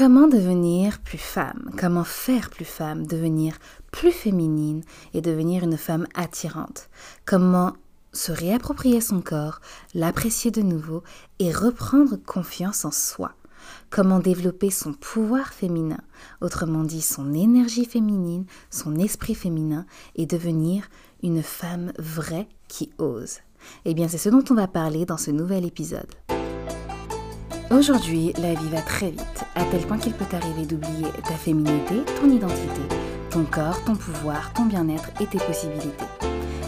Comment devenir plus femme? Comment faire plus femme? Devenir plus féminine et devenir une femme attirante? Comment se réapproprier son corps, l'apprécier de nouveau et reprendre confiance en soi? Comment développer son pouvoir féminin, autrement dit son énergie féminine, son esprit féminin et devenir une femme vraie qui ose? Eh bien c'est ce dont on va parler dans ce nouvel épisode. Aujourd'hui, la vie va très vite, à tel point qu'il peut t'arriver d'oublier ta féminité, ton identité, ton corps, ton pouvoir, ton bien-être et tes possibilités.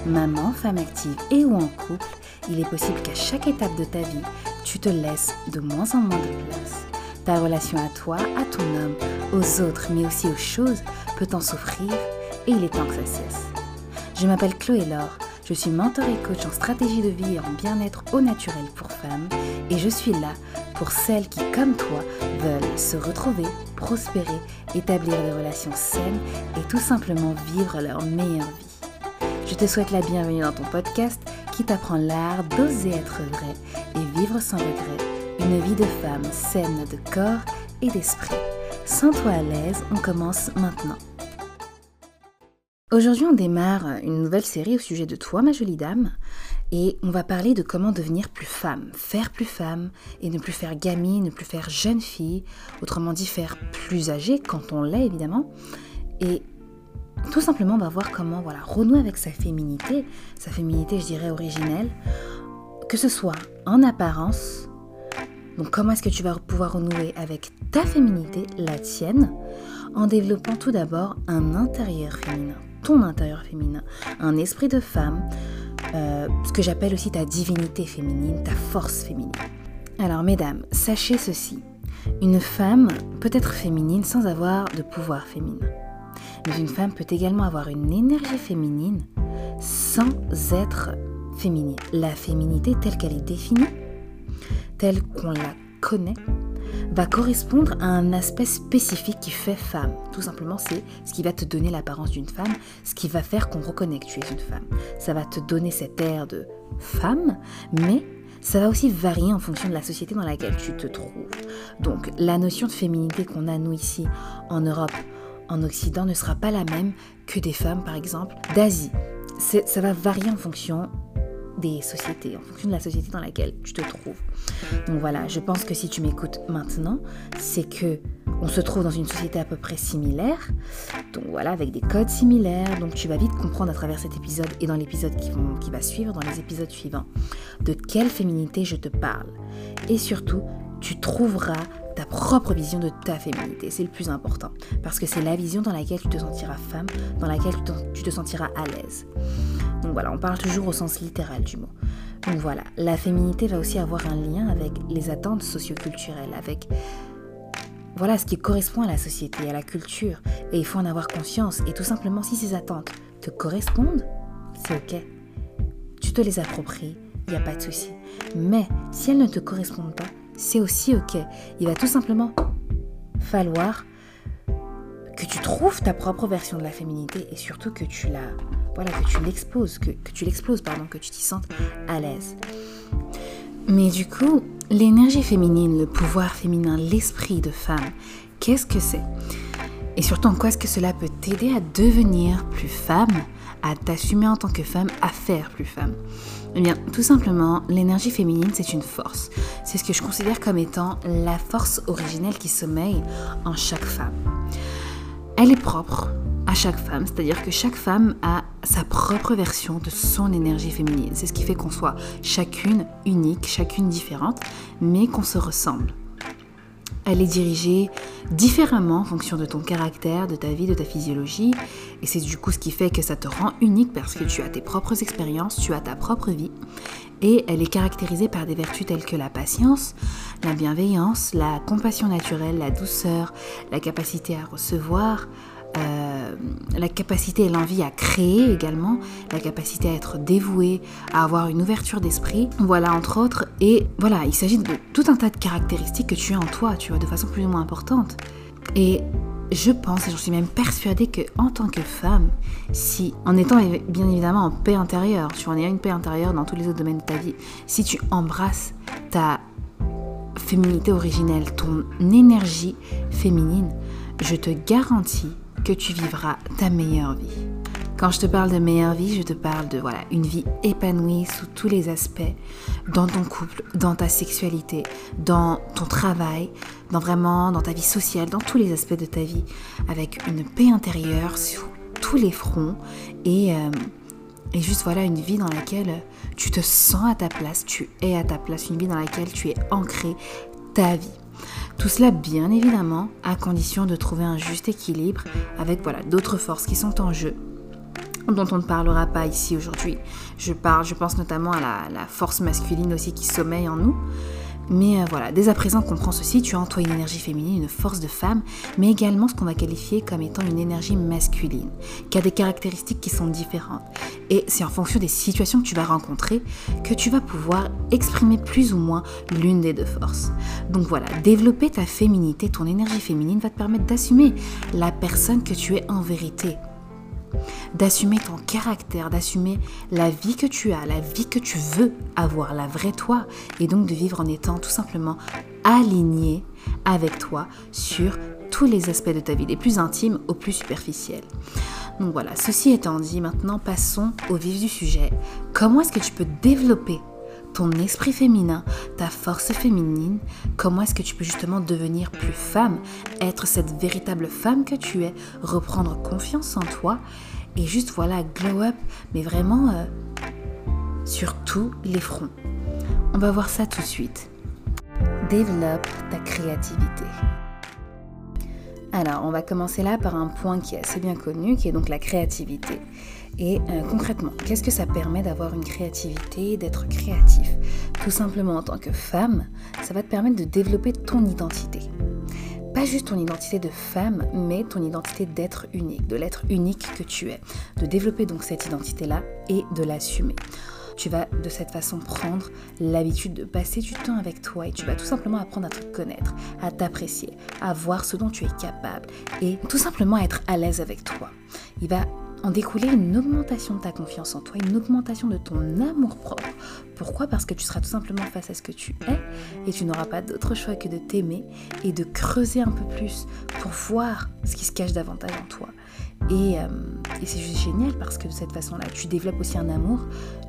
Maman, femme active et ou en couple, il est possible qu'à chaque étape de ta vie, tu te laisses de moins en moins de place. Ta relation à toi, à ton homme, aux autres, mais aussi aux choses peut en souffrir et il est temps que ça cesse. Je m'appelle Chloé Laure, je suis mentor et coach en stratégie de vie et en bien-être au naturel pour femmes et je suis là pour celles qui, comme toi, veulent se retrouver, prospérer, établir des relations saines et tout simplement vivre leur meilleure vie. Je te souhaite la bienvenue dans ton podcast qui t'apprend l'art d'oser être vrai et vivre sans regret une vie de femme saine de corps et d'esprit. Sens-toi à l'aise, on commence maintenant. Aujourd'hui, on démarre une nouvelle série au sujet de toi, ma jolie dame, et on va parler de comment devenir plus femme, faire plus femme et ne plus faire gamine, ne plus faire jeune fille, autrement dit faire plus âgée quand on l'est évidemment. Et tout simplement on va voir comment voilà, renouer avec sa féminité, sa féminité je dirais originelle, que ce soit en apparence, donc comment est-ce que tu vas pouvoir renouer avec ta féminité, la tienne, en développant tout d'abord un intérieur féminin, ton intérieur féminin, un esprit de femme, euh, ce que j'appelle aussi ta divinité féminine, ta force féminine. Alors mesdames, sachez ceci, une femme peut être féminine sans avoir de pouvoir féminin. Mais une femme peut également avoir une énergie féminine sans être féminine. La féminité telle qu'elle est définie, telle qu'on la connaît, va correspondre à un aspect spécifique qui fait femme. Tout simplement, c'est ce qui va te donner l'apparence d'une femme, ce qui va faire qu'on reconnaît que tu es une femme. Ça va te donner cet air de femme, mais ça va aussi varier en fonction de la société dans laquelle tu te trouves. Donc, la notion de féminité qu'on a, nous, ici, en Europe, en Occident, ne sera pas la même que des femmes, par exemple, d'Asie. Ça va varier en fonction des sociétés, en fonction de la société dans laquelle tu te trouves. Donc voilà, je pense que si tu m'écoutes maintenant, c'est que on se trouve dans une société à peu près similaire, donc voilà, avec des codes similaires, donc tu vas vite comprendre à travers cet épisode et dans l'épisode qui, qui va suivre, dans les épisodes suivants, de quelle féminité je te parle. Et surtout, tu trouveras ta propre vision de ta féminité. C'est le plus important. Parce que c'est la vision dans laquelle tu te sentiras femme, dans laquelle tu te sentiras à l'aise. Donc voilà, on parle toujours au sens littéral du mot. Donc voilà, la féminité va aussi avoir un lien avec les attentes socioculturelles, avec voilà ce qui correspond à la société, à la culture. Et il faut en avoir conscience. Et tout simplement, si ces attentes te correspondent, c'est ok. Tu te les appropries, il n'y a pas de souci. Mais si elles ne te correspondent pas, c'est aussi ok. Il va tout simplement falloir que tu trouves ta propre version de la féminité et surtout que tu la voilà que tu l'exposes que, que tu l'exploses pardon que tu t'y sentes à l'aise. Mais du coup l'énergie féminine le pouvoir féminin l'esprit de femme qu'est-ce que c'est? Et surtout en quoi est-ce que cela peut t'aider à devenir plus femme à t'assumer en tant que femme à faire plus femme? Eh bien, tout simplement, l'énergie féminine, c'est une force. C'est ce que je considère comme étant la force originelle qui sommeille en chaque femme elle est propre à chaque femme, c'est-à-dire que chaque femme a sa propre version de son énergie féminine. C'est ce qui fait qu'on soit chacune unique, chacune différente, mais qu'on se ressemble. Elle est dirigée différemment en fonction de ton caractère, de ta vie, de ta physiologie. Et c'est du coup ce qui fait que ça te rend unique parce que tu as tes propres expériences, tu as ta propre vie. Et elle est caractérisée par des vertus telles que la patience, la bienveillance, la compassion naturelle, la douceur, la capacité à recevoir, euh, la capacité et l'envie à créer également, la capacité à être dévoué, à avoir une ouverture d'esprit, voilà entre autres. Et voilà, il s'agit de tout un tas de caractéristiques que tu as en toi, tu vois, de façon plus ou moins importante. Et je pense, et j'en suis même persuadée que en tant que femme, si, en étant bien évidemment en paix intérieure, tu en ayant une paix intérieure dans tous les autres domaines de ta vie, si tu embrasses ta féminité originelle, ton énergie féminine, je te garantis que tu vivras ta meilleure vie. Quand je te parle de meilleure vie, je te parle de voilà, une vie épanouie sous tous les aspects, dans ton couple, dans ta sexualité, dans ton travail, dans vraiment dans ta vie sociale, dans tous les aspects de ta vie, avec une paix intérieure sur tous les fronts et, euh, et juste voilà une vie dans laquelle tu te sens à ta place, tu es à ta place, une vie dans laquelle tu es ancré ta vie. Tout cela bien évidemment à condition de trouver un juste équilibre avec voilà d'autres forces qui sont en jeu dont on ne parlera pas ici aujourd'hui. Je parle, je pense notamment à la, force masculine aussi qui sommeille en nous. Mais euh, voilà, dès à présent, comprends ceci, tu as en toi une énergie féminine, une force de femme, mais également ce qu'on va qualifier comme étant une énergie masculine, qui a des caractéristiques qui sont différentes. Et c'est en fonction des situations que tu vas rencontrer que tu vas pouvoir exprimer plus ou moins l'une des deux forces. Donc voilà, développer ta féminité, ton énergie féminine va te permettre d'assumer la personne que tu es en vérité d'assumer ton caractère, d'assumer la vie que tu as, la vie que tu veux avoir, la vraie toi, et donc de vivre en étant tout simplement aligné avec toi sur tous les aspects de ta vie, des plus intimes aux plus superficiels. Donc voilà, ceci étant dit, maintenant passons au vif du sujet. Comment est-ce que tu peux développer ton esprit féminin, ta force féminine, comment est-ce que tu peux justement devenir plus femme, être cette véritable femme que tu es, reprendre confiance en toi et juste voilà, glow up, mais vraiment euh, sur tous les fronts. On va voir ça tout de suite. Développe ta créativité. Alors, on va commencer là par un point qui est assez bien connu, qui est donc la créativité. Et euh, concrètement, qu'est-ce que ça permet d'avoir une créativité, d'être créatif? Tout simplement en tant que femme, ça va te permettre de développer ton identité pas juste ton identité de femme, mais ton identité d'être unique, de l'être unique que tu es. De développer donc cette identité-là et de l'assumer. Tu vas de cette façon prendre l'habitude de passer du temps avec toi et tu vas tout simplement apprendre à te connaître, à t'apprécier, à voir ce dont tu es capable et tout simplement être à l'aise avec toi. Il va en découler une augmentation de ta confiance en toi, une augmentation de ton amour propre. Pourquoi? Parce que tu seras tout simplement face à ce que tu es et tu n'auras pas d'autre choix que de t'aimer et de creuser un peu plus pour voir ce qui se cache davantage en toi. Et, euh, et c'est juste génial parce que de cette façon-là, tu développes aussi un amour,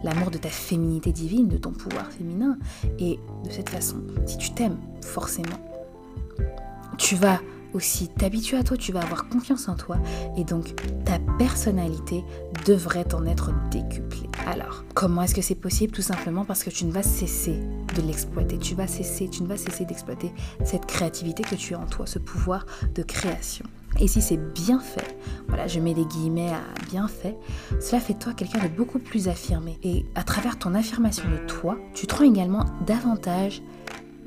l'amour de ta féminité divine, de ton pouvoir féminin. Et de cette façon, si tu t'aimes, forcément, tu vas aussi t'habituer à toi, tu vas avoir confiance en toi et donc ta personnalité devrait en être décuplée. Alors, comment est-ce que c'est possible? Tout simplement parce que tu ne vas cesser de l'exploiter, tu vas cesser, tu ne vas cesser d'exploiter cette créativité que tu as en toi, ce pouvoir de création. Et si c'est bien fait, voilà, je mets des guillemets à bien fait, cela fait toi quelqu'un de beaucoup plus affirmé. Et à travers ton affirmation de toi, tu te rends également davantage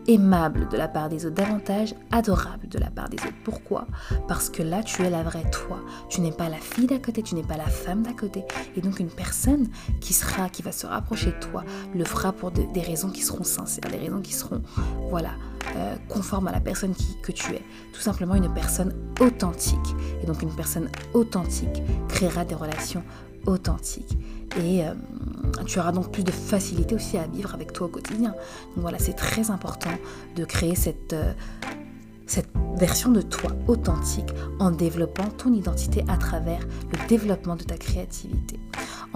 aimable de la part des autres, davantage adorable de la part des autres. Pourquoi? Parce que là, tu es la vraie toi. Tu n'es pas la fille d'à côté, tu n'es pas la femme d'à côté. Et donc une personne qui sera, qui va se rapprocher de toi, le fera pour des raisons qui seront sincères, des raisons qui seront, voilà, euh, conformes à la personne qui, que tu es. Tout simplement une personne authentique. Et donc une personne authentique créera des relations authentiques. Et euh, tu auras donc plus de facilité aussi à vivre avec toi au quotidien. Donc voilà, c'est très important de créer cette, euh, cette version de toi authentique en développant ton identité à travers le développement de ta créativité.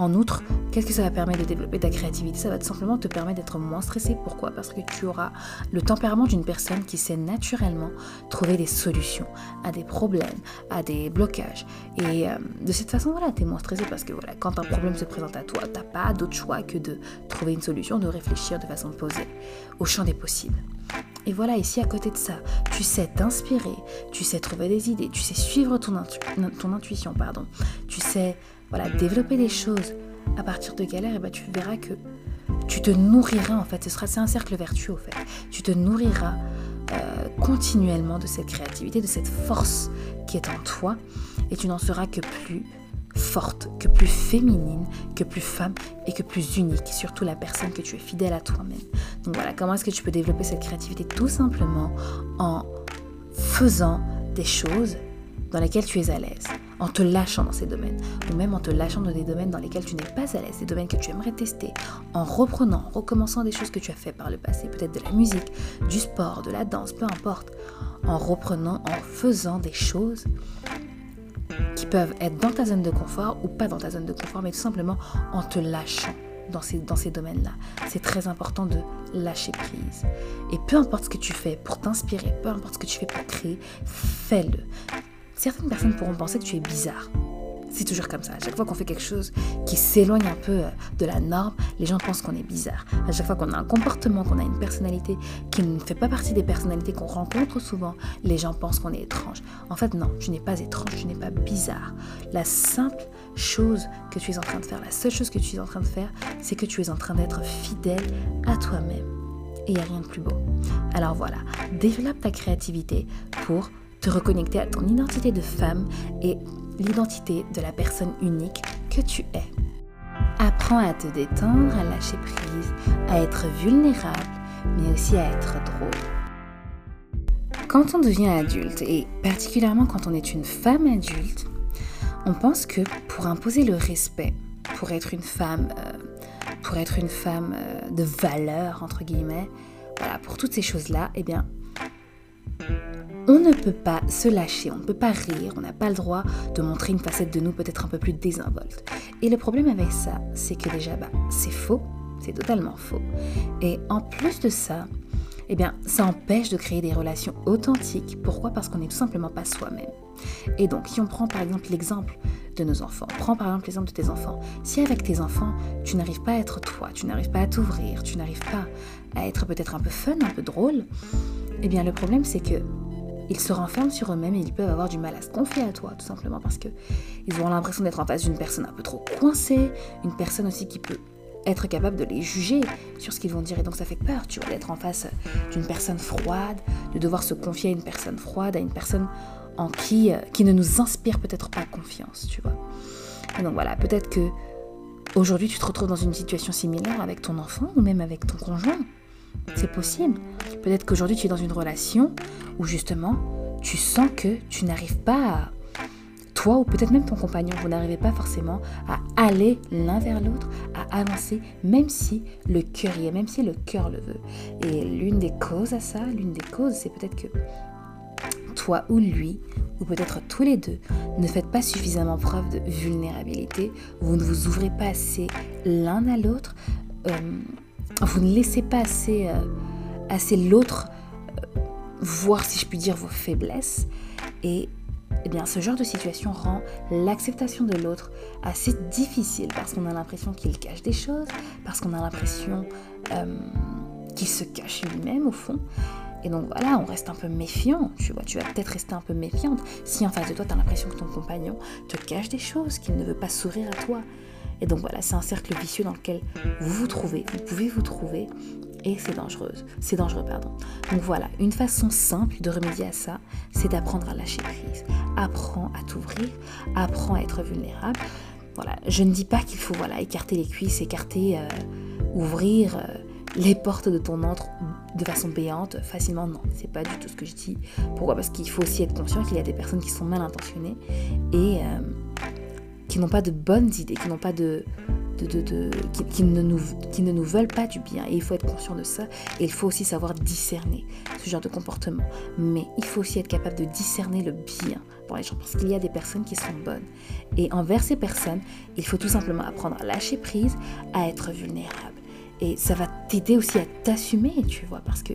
En outre, qu'est-ce que ça va permettre de développer ta créativité? Ça va tout simplement te permettre d'être moins stressé. Pourquoi? Parce que tu auras le tempérament d'une personne qui sait naturellement trouver des solutions à des problèmes, à des blocages. Et euh, de cette façon, voilà, tu es moins stressé parce que quand un problème se présente à toi, tu n'as pas d'autre choix que de trouver une solution, de réfléchir de façon posée au champ des possibles. Et voilà, ici à côté de ça, tu sais t'inspirer, tu sais trouver des idées, tu sais suivre ton, ton intuition, pardon. Tu sais voilà, développer des choses à partir de galères, et ben tu verras que tu te nourriras en fait. Ce sera c'est un cercle vertueux au fait. Tu te nourriras euh, continuellement de cette créativité, de cette force qui est en toi, et tu n'en seras que plus forte, que plus féminine, que plus femme et que plus unique, surtout la personne que tu es fidèle à toi-même. Donc voilà, comment est-ce que tu peux développer cette créativité? Tout simplement en faisant des choses dans lesquelles tu es à l'aise, en te lâchant dans ces domaines, ou même en te lâchant dans des domaines dans lesquels tu n'es pas à l'aise, des domaines que tu aimerais tester, en reprenant, en recommençant des choses que tu as fait par le passé, peut-être de la musique, du sport, de la danse, peu importe, en reprenant, en faisant des choses qui peuvent être dans ta zone de confort ou pas dans ta zone de confort, mais tout simplement en te lâchant dans ces, dans ces domaines-là. C'est très important de lâcher prise. Et peu importe ce que tu fais pour t'inspirer, peu importe ce que tu fais pour créer, fais-le. Certaines personnes pourront penser que tu es bizarre. C'est toujours comme ça. À chaque fois qu'on fait quelque chose qui s'éloigne un peu euh, de la norme, les gens pensent qu'on est bizarre. À chaque fois qu'on a un comportement, qu'on a une personnalité qui ne fait pas partie des personnalités qu'on rencontre souvent, les gens pensent qu'on est étrange. En fait, non, tu n'es pas étrange, tu n'es pas bizarre. La simple chose que tu es en train de faire, la seule chose que tu es en train de faire, c'est que tu es en train d'être fidèle à toi-même. Et il n'y a rien de plus beau. Alors voilà, développe ta créativité pour te reconnecter à ton identité de femme et l'identité de la personne unique que tu es. Apprends à te détendre, à lâcher prise, à être vulnérable, mais aussi à être drôle. Quand on devient adulte, et particulièrement quand on est une femme adulte, on pense que pour imposer le respect, pour être une femme, euh, pour être une femme euh, de valeur entre guillemets, voilà, pour toutes ces choses-là, eh bien, on ne peut pas se lâcher, on ne peut pas rire, on n'a pas le droit de montrer une facette de nous peut-être un peu plus désinvolte. Et le problème avec ça, c'est que déjà, bah, c'est faux, c'est totalement faux. Et en plus de ça, eh bien, ça empêche de créer des relations authentiques. Pourquoi? Parce qu'on n'est tout simplement pas soi-même. Et donc, si on prend par exemple l'exemple de nos enfants, prends par exemple l'exemple de tes enfants. Si avec tes enfants, tu n'arrives pas à être toi, tu n'arrives pas à t'ouvrir, tu n'arrives pas à être peut-être un peu fun, un peu drôle, eh bien, le problème, c'est que ils se renferment sur eux-mêmes et ils peuvent avoir du mal à se confier à toi, tout simplement parce que ils auront l'impression d'être en face d'une personne un peu trop coincée, une personne aussi qui peut être capable de les juger sur ce qu'ils vont dire. Et donc ça fait peur, tu vois, d'être en face d'une personne froide, de devoir se confier à une personne froide, à une personne en qui, euh, qui ne nous inspire peut-être pas confiance, tu vois. Et donc voilà, peut-être que aujourd'hui tu te retrouves dans une situation similaire avec ton enfant ou même avec ton conjoint. C'est possible. Peut-être qu'aujourd'hui tu es dans une relation où justement tu sens que tu n'arrives pas à, toi ou peut-être même ton compagnon, vous n'arrivez pas forcément à aller l'un vers l'autre, à avancer, même si le cœur y est, même si le cœur le veut. Et l'une des causes à ça, l'une des causes, c'est peut-être que toi ou lui, ou peut-être tous les deux, ne faites pas suffisamment preuve de vulnérabilité, vous ne vous ouvrez pas assez l'un à l'autre, euh, vous ne laissez pas assez, euh, assez l'autre euh, voir, si je puis dire, vos faiblesses. Et eh bien, ce genre de situation rend l'acceptation de l'autre assez difficile parce qu'on a l'impression qu'il cache des choses, parce qu'on a l'impression euh, qu'il se cache lui-même au fond. Et donc voilà, on reste un peu méfiant, tu vois, tu vas peut-être rester un peu méfiante si en face de toi, tu as l'impression que ton compagnon te cache des choses, qu'il ne veut pas sourire à toi. Et donc voilà, c'est un cercle vicieux dans lequel vous vous trouvez, vous pouvez vous trouver, et c'est dangereux. C'est dangereux, pardon. Donc voilà, une façon simple de remédier à ça, c'est d'apprendre à lâcher prise. Apprends à t'ouvrir, apprends à être vulnérable. Voilà, je ne dis pas qu'il faut voilà écarter les cuisses, écarter, euh, ouvrir euh, les portes de ton antre de façon béante facilement. Non, c'est pas du tout ce que je dis. Pourquoi? Parce qu'il faut aussi être conscient qu'il y a des personnes qui sont mal intentionnées et euh, qui n'ont pas de bonnes idées, qui n'ont pas de, de, qui, ne nous, qui ne nous veulent pas du bien. Et il faut être conscient de ça. Et il faut aussi savoir discerner ce genre de comportement. Mais il faut aussi être capable de discerner le bien pour les gens. Parce qu'il y a des personnes qui sont bonnes. Et envers ces personnes, il faut tout simplement apprendre à lâcher prise, à être vulnérable. Et ça va t'aider aussi à t'assumer, tu vois. Parce que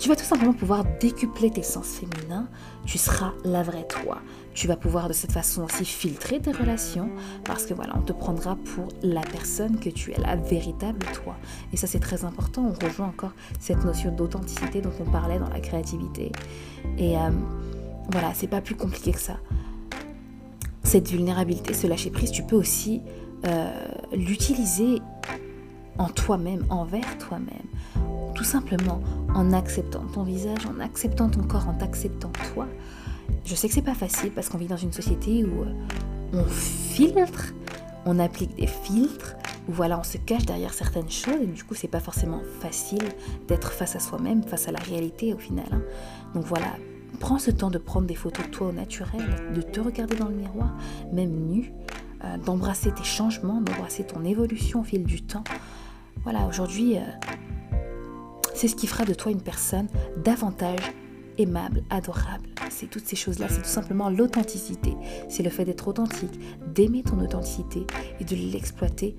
tu vas tout simplement pouvoir décupler tes sens féminins, tu seras la vraie toi. Tu vas pouvoir de cette façon aussi filtrer tes relations parce que voilà, on te prendra pour la personne que tu es, la véritable toi. Et ça c'est très important, on rejoint encore cette notion d'authenticité dont on parlait dans la créativité. Et euh, voilà, c'est pas plus compliqué que ça. Cette vulnérabilité, ce lâcher prise, tu peux aussi euh, l'utiliser en toi-même, envers toi-même tout simplement en acceptant ton visage, en acceptant ton corps, en t'acceptant toi. Je sais que c'est pas facile parce qu'on vit dans une société où euh, on filtre, on applique des filtres, où voilà, on se cache derrière certaines choses et du coup, c'est pas forcément facile d'être face à soi-même, face à la réalité au final. Hein. Donc voilà, prends ce temps de prendre des photos de toi au naturel, de te regarder dans le miroir, même nu, euh, d'embrasser tes changements, d'embrasser ton évolution au fil du temps. Voilà, aujourd'hui, euh, c'est ce qui fera de toi une personne davantage aimable, adorable. C'est toutes ces choses-là, c'est tout simplement l'authenticité. C'est le fait d'être authentique, d'aimer ton authenticité et de l'exploiter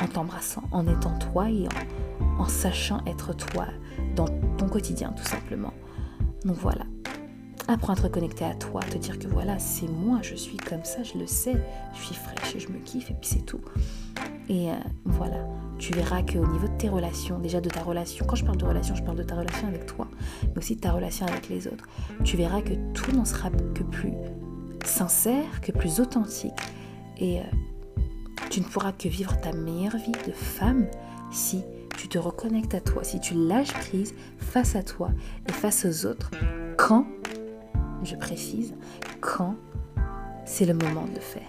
en t'embrassant, en étant toi et en, sachant être toi dans ton quotidien tout simplement. Donc voilà, Apprends à te reconnecter à toi, te dire que voilà, c'est moi, je suis comme ça, je le sais, je suis fraîche et je me kiffe et puis c'est tout. Et euh, voilà, tu verras qu'au niveau de tes relations, déjà de ta relation, quand je parle de relation, je parle de ta relation avec toi, mais aussi de ta relation avec les autres, tu verras que tout n'en sera que plus sincère, que plus authentique. Et euh, tu ne pourras que vivre ta meilleure vie de femme si tu te reconnectes à toi, si tu lâches prise face à toi et face aux autres, quand je précise, quand c'est le moment de le faire.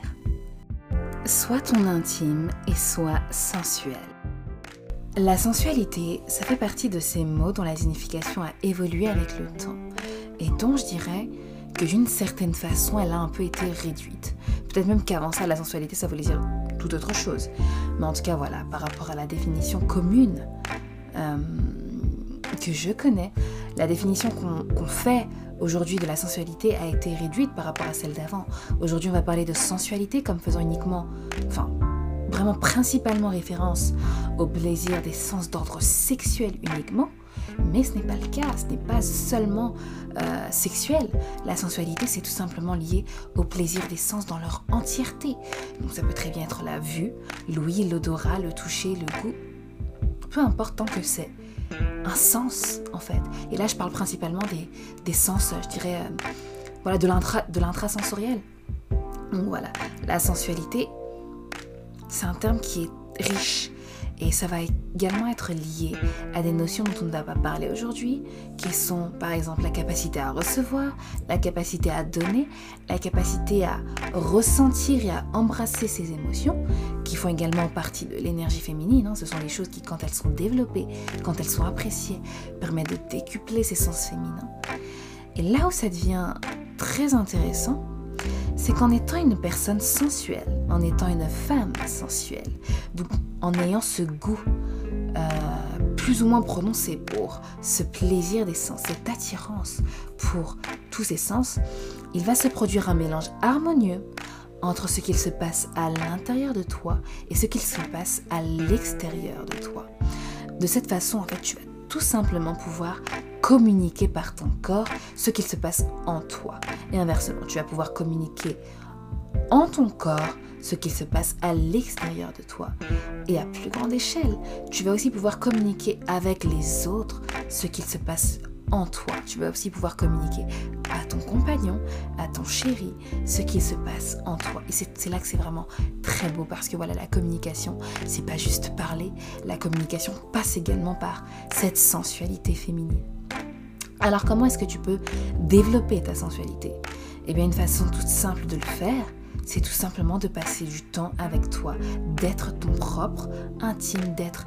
Sois ton intime et sois sensuel. La sensualité, ça fait partie de ces mots dont la signification a évolué avec le temps et dont je dirais que d'une certaine façon, elle a un peu été réduite. Peut-être même qu'avant ça, la sensualité, ça voulait dire tout autre chose. Mais en tout cas, voilà, par rapport à la définition commune euh, que je connais, la définition qu'on fait aujourd'hui de la sensualité a été réduite par rapport à celle d'avant. Aujourd'hui, on va parler de sensualité comme faisant uniquement, enfin, vraiment principalement référence au plaisir des sens d'ordre sexuel uniquement. Mais ce n'est pas le cas, ce n'est pas seulement euh, sexuel. La sensualité, c'est tout simplement lié au plaisir des sens dans leur entièreté. Donc ça peut très bien être la vue, l'ouïe, l'odorat, le toucher, le goût. Peu importe tant que c'est un sens en fait. Et là, je parle principalement des, sens, je dirais, euh, voilà, de l'intrasensoriel. Donc voilà, la sensualité, c'est un terme qui est riche et ça va également être lié à des notions dont on ne va pas parler aujourd'hui, qui sont par exemple la capacité à recevoir, la capacité à donner, la capacité à ressentir et à embrasser ses émotions, qui font également partie de l'énergie féminine. Hein. Ce sont les choses qui, quand elles sont développées, quand elles sont appréciées, permettent de décupler ses sens féminins. Et là où ça devient très intéressant, c'est qu'en étant une personne sensuelle, en étant une femme sensuelle, en ayant ce goût euh, plus ou moins prononcé pour ce plaisir des sens, cette attirance pour tous ces sens, il va se produire un mélange harmonieux entre ce qu'il se passe à l'intérieur de toi et ce qu'il se passe à l'extérieur de toi. De cette façon, en fait, tu vas tout simplement pouvoir communiquer par ton corps ce qu'il se passe en toi. Et inversement, tu vas pouvoir communiquer en ton corps ce qu'il se passe à l'extérieur de toi. Et à plus grande échelle, tu vas aussi pouvoir communiquer avec les autres ce qu'il se passe en toi. Tu vas aussi pouvoir communiquer à ton compagnon, à ton chéri, ce qui se passe en toi. Et c'est là que c'est vraiment très beau parce que voilà, la communication, c'est pas juste parler. La communication passe également par cette sensualité féminine. Alors comment est-ce que tu peux développer ta sensualité? Eh bien une façon toute simple de le faire, c'est tout simplement de passer du temps avec toi, d'être ton propre intime, d'être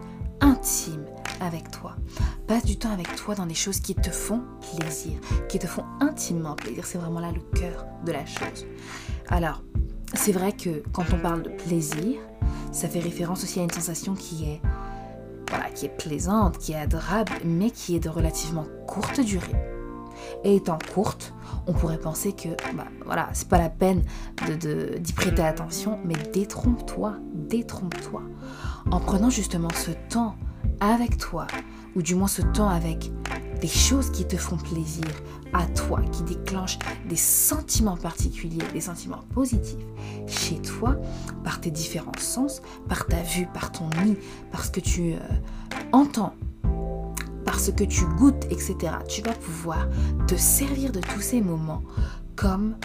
intime avec toi. Passe du temps avec toi dans des choses qui te font plaisir, qui te font intimement plaisir. C'est vraiment là le cœur de la chose. Alors, c'est vrai que quand on parle de plaisir, ça fait référence aussi à une sensation qui est, voilà, qui est plaisante, qui est adorable, mais qui est de relativement courte durée. Et étant courte, on pourrait penser que, bah, voilà, c'est pas la peine de, d'y prêter attention, mais détrompe-toi, détrompe-toi. En prenant justement ce temps avec toi, ou du moins ce temps avec des choses qui te font plaisir à toi, qui déclenchent des sentiments particuliers, des sentiments positifs chez toi, par tes différents sens, par ta vue, par ton nid, parce que tu euh, entends, parce que tu goûtes, etc. Tu vas pouvoir te servir de tous ces moments comme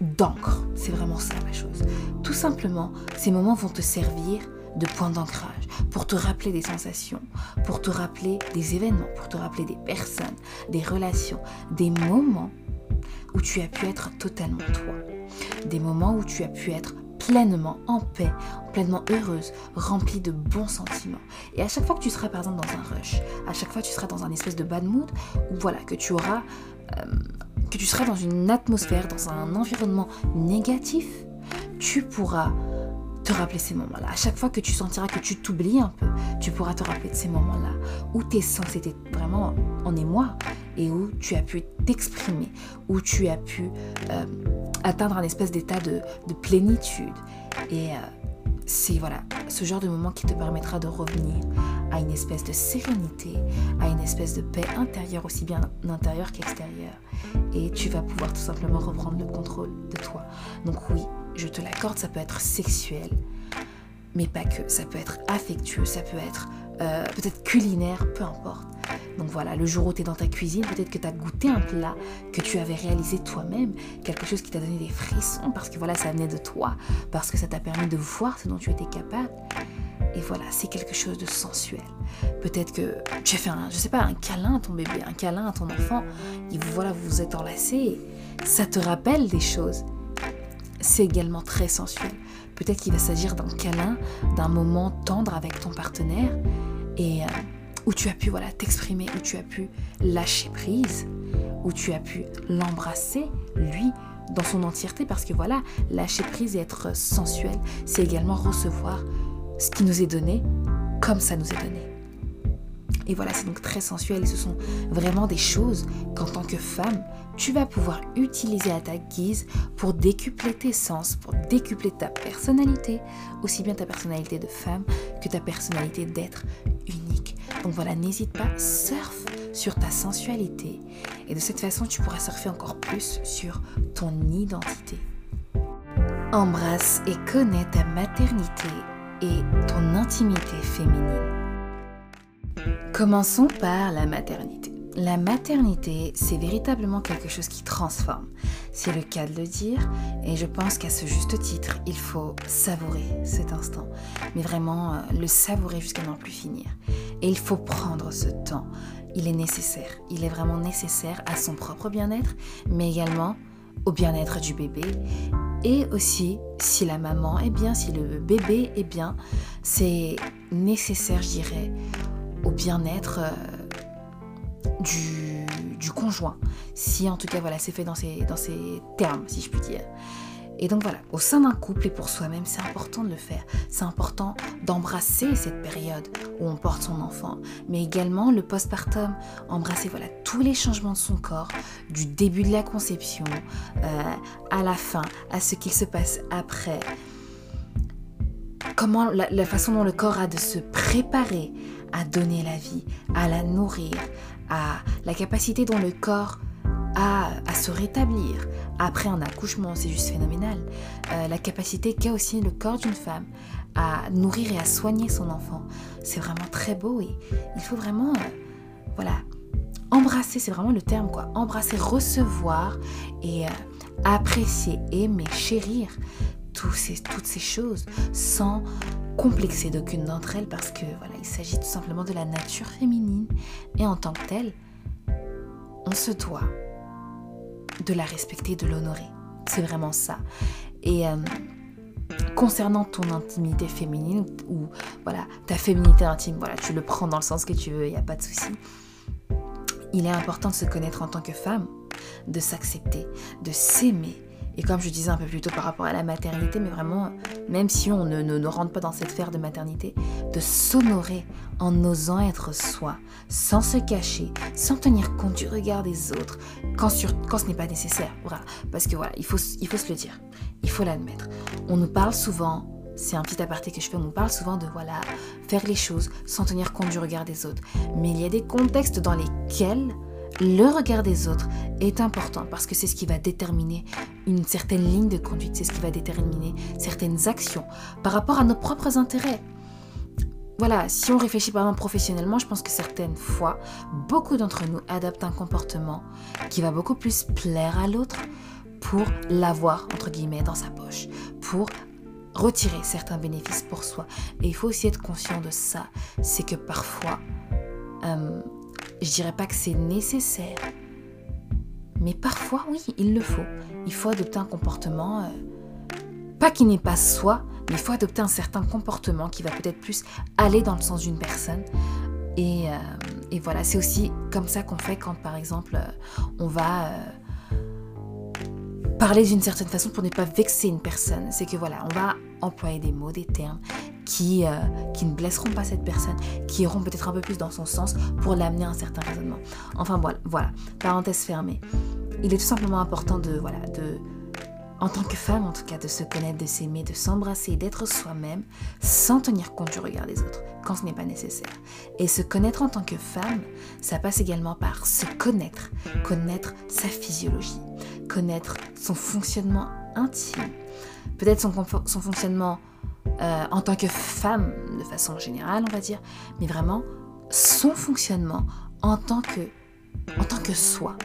d'encre. C'est vraiment ça la chose. Tout simplement, ces moments vont te servir de point d'ancrage, pour te rappeler des sensations, pour te rappeler des événements, pour te rappeler des personnes, des relations, des moments où tu as pu être totalement toi. Des moments où tu as pu être pleinement en paix, pleinement heureuse, remplie de bons sentiments. Et à chaque fois que tu seras par exemple dans un rush, à chaque fois que tu seras dans un espèce de bad mood, ou voilà, que tu auras que tu seras dans une atmosphère, dans un environnement négatif, tu pourras te rappeler ces moments-là. À chaque fois que tu sentiras que tu t'oublies un peu, tu pourras te rappeler de ces moments-là où tes sens étaient vraiment en émoi et où tu as pu t'exprimer, où tu as pu euh, atteindre un espèce d'état de, plénitude. Et euh, c'est voilà, ce genre de moment qui te permettra de revenir à une espèce de sérénité, à une espèce de paix intérieure, aussi bien intérieure qu'extérieure. Et tu vas pouvoir tout simplement reprendre le contrôle de toi. Donc oui, je te l'accorde, ça peut être sexuel, mais pas que. Ça peut être affectueux, ça peut être euh, peut-être culinaire, peu importe. Donc voilà, le jour où tu es dans ta cuisine, peut-être que tu as goûté un plat que tu avais réalisé toi-même, quelque chose qui t'a donné des frissons parce que voilà, ça venait de toi, parce que ça t'a permis de voir ce dont tu étais capable. Et voilà, c'est quelque chose de sensuel. Peut-être que tu as fait un, je sais pas, un câlin à ton bébé, un câlin à ton enfant, et voilà, vous vous êtes enlacés, ça te rappelle des choses c'est également très sensuel. Peut-être qu'il va s'agir d'un câlin, d'un moment tendre avec ton partenaire et euh, où tu as pu voilà t'exprimer, où tu as pu lâcher prise, où tu as pu l'embrasser lui dans son entièreté parce que voilà, lâcher prise et être sensuel, c'est également recevoir ce qui nous est donné comme ça nous est donné. Et voilà, c'est donc très sensuel et ce sont vraiment des choses qu'en tant que femme, tu vas pouvoir utiliser à ta guise pour décupler tes sens, pour décupler ta personnalité, aussi bien ta personnalité de femme que ta personnalité d'être unique. Donc voilà, n'hésite pas, surfe sur ta sensualité et de cette façon, tu pourras surfer encore plus sur ton identité. Embrasse et connais ta maternité et ton intimité féminine. Commençons par la maternité. La maternité, c'est véritablement quelque chose qui transforme. C'est le cas de le dire, et je pense qu'à ce juste titre, il faut savourer cet instant, mais vraiment euh, le savourer jusqu'à n'en plus finir. Et il faut prendre ce temps. Il est nécessaire. Il est vraiment nécessaire à son propre bien-être, mais également au bien-être du bébé. Et aussi, si la maman est bien, si le bébé est bien, c'est nécessaire, je dirais, au bien-être euh, du, conjoint. Si en tout cas voilà, c'est fait dans ces, dans ces termes, si je puis dire. Et donc voilà, au sein d'un couple et pour soi-même, c'est important de le faire. C'est important d'embrasser cette période où on porte son enfant, mais également le postpartum, embrasser voilà tous les changements de son corps, du début de la conception euh, à la fin, à ce qu'il se passe après. Comment la façon dont le corps a de se préparer à donner la vie, à la nourrir, à la capacité dont le corps a à se rétablir. Après un accouchement, c'est juste phénoménal. Euh, la capacité qu'a aussi le corps d'une femme à nourrir et à soigner son enfant, c'est vraiment très beau et il faut vraiment, euh, voilà, embrasser, c'est vraiment le terme quoi, embrasser, recevoir et euh, apprécier, aimer, chérir toutes ces choses sans complexer d'aucune d'entre elles parce que voilà, il s'agit tout simplement de la nature féminine et en tant que telle, on se doit de la respecter, de l'honorer. C'est vraiment ça. Et euh, concernant ton intimité féminine ou voilà, ta féminité intime, voilà, tu le prends dans le sens que tu veux, il n'y a pas de souci. Il est important de se connaître en tant que femme, de s'accepter, de s'aimer et comme je disais un peu plus tôt par rapport à la maternité, mais vraiment, même si on ne, rentre pas dans cette sphère de maternité, de s'honorer en osant être soi, sans se cacher, sans tenir compte du regard des autres, quand ce n'est pas nécessaire. Voilà. Parce que voilà, il faut, il faut se le dire, il faut l'admettre. On nous parle souvent, c'est un petit aparté que je fais, on nous parle souvent de voilà, faire les choses sans tenir compte du regard des autres. Mais il y a des contextes dans lesquels le regard des autres est important parce que c'est ce qui va déterminer une certaine ligne de conduite, c'est ce qui va déterminer certaines actions par rapport à nos propres intérêts. Voilà, si on réfléchit par exemple professionnellement, je pense que certaines fois, beaucoup d'entre nous adaptent un comportement qui va beaucoup plus plaire à l'autre pour l'avoir, entre guillemets, dans sa poche, pour retirer certains bénéfices pour soi. Et il faut aussi être conscient de ça, c'est que parfois, euh, je dirais pas que c'est nécessaire, mais parfois oui, il le faut. Il faut adopter un comportement, euh, pas qui n'est pas soi, mais il faut adopter un certain comportement qui va peut-être plus aller dans le sens d'une personne. Et, euh, et voilà, c'est aussi comme ça qu'on fait quand par exemple on va parler d'une certaine façon pour ne pas vexer une personne. C'est que voilà, on va employer des mots, des termes qui, qui ne blesseront pas cette personne, qui iront peut-être un peu plus dans son sens pour l'amener à un certain raisonnement. Enfin voilà, voilà, parenthèse fermée. Il est tout simplement important de, voilà, de, en tant que femme en tout cas, de se connaître, de s'aimer, de s'embrasser, d'être soi-même sans tenir compte du regard des autres quand ce n'est pas nécessaire. Et se connaître en tant que femme, ça passe également par se connaître, connaître sa physiologie, connaître son fonctionnement intime, peut-être son, fonctionnement euh, en tant que femme de façon générale, on va dire, mais vraiment son fonctionnement en tant que, en tant que soi.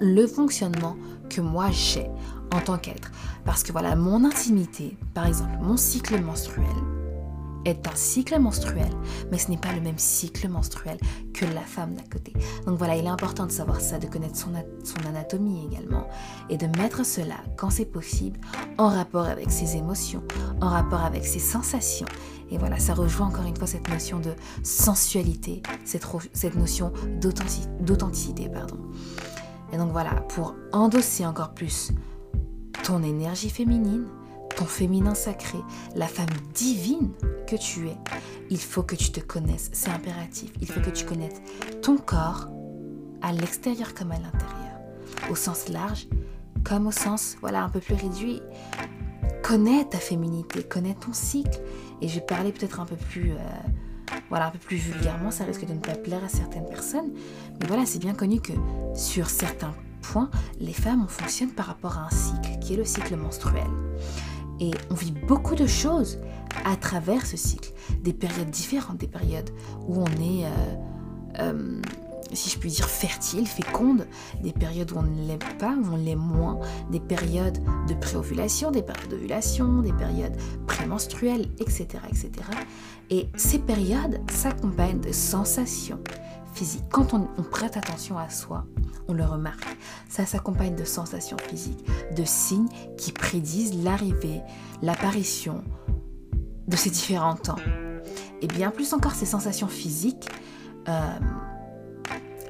Le fonctionnement que moi j'ai en tant qu'être. Parce que voilà, mon intimité, par exemple, mon cycle menstruel, est un cycle menstruel, mais ce n'est pas le même cycle menstruel que la femme d'à côté. Donc voilà, il est important de savoir ça, de connaître son, son anatomie également, et de mettre cela, quand c'est possible, en rapport avec ses émotions, en rapport avec ses sensations. Et voilà, ça rejoint encore une fois cette notion de sensualité, cette, cette notion d'authenticité. pardon. Et donc voilà, pour endosser encore plus ton énergie féminine, ton féminin sacré, la femme divine que tu es, il faut que tu te connaisses, c'est impératif. Il faut que tu connaisses ton corps à l'extérieur comme à l'intérieur, au sens large comme au sens voilà un peu plus réduit. Connais ta féminité, connais ton cycle et je vais parler peut-être un peu plus euh, voilà un peu plus vulgairement, ça risque de ne pas plaire à certaines personnes, mais voilà, c'est bien connu que sur certains point, les femmes, on fonctionne par rapport à un cycle, qui est le cycle menstruel. Et on vit beaucoup de choses à travers ce cycle, des périodes différentes, des périodes où on est, euh, euh, si je puis dire, fertile, féconde, des périodes où on ne l'aime pas, où on l'aime moins, des périodes de préovulation, des périodes d'ovulation, des périodes prémenstruelles, etc., etc. Et ces périodes s'accompagnent de sensations physiques. Quand on prête attention à soi, on le remarque. Ça s'accompagne de sensations physiques, de signes qui prédisent l'arrivée, l'apparition de ces différents temps. Et bien plus encore, ces sensations physiques euh,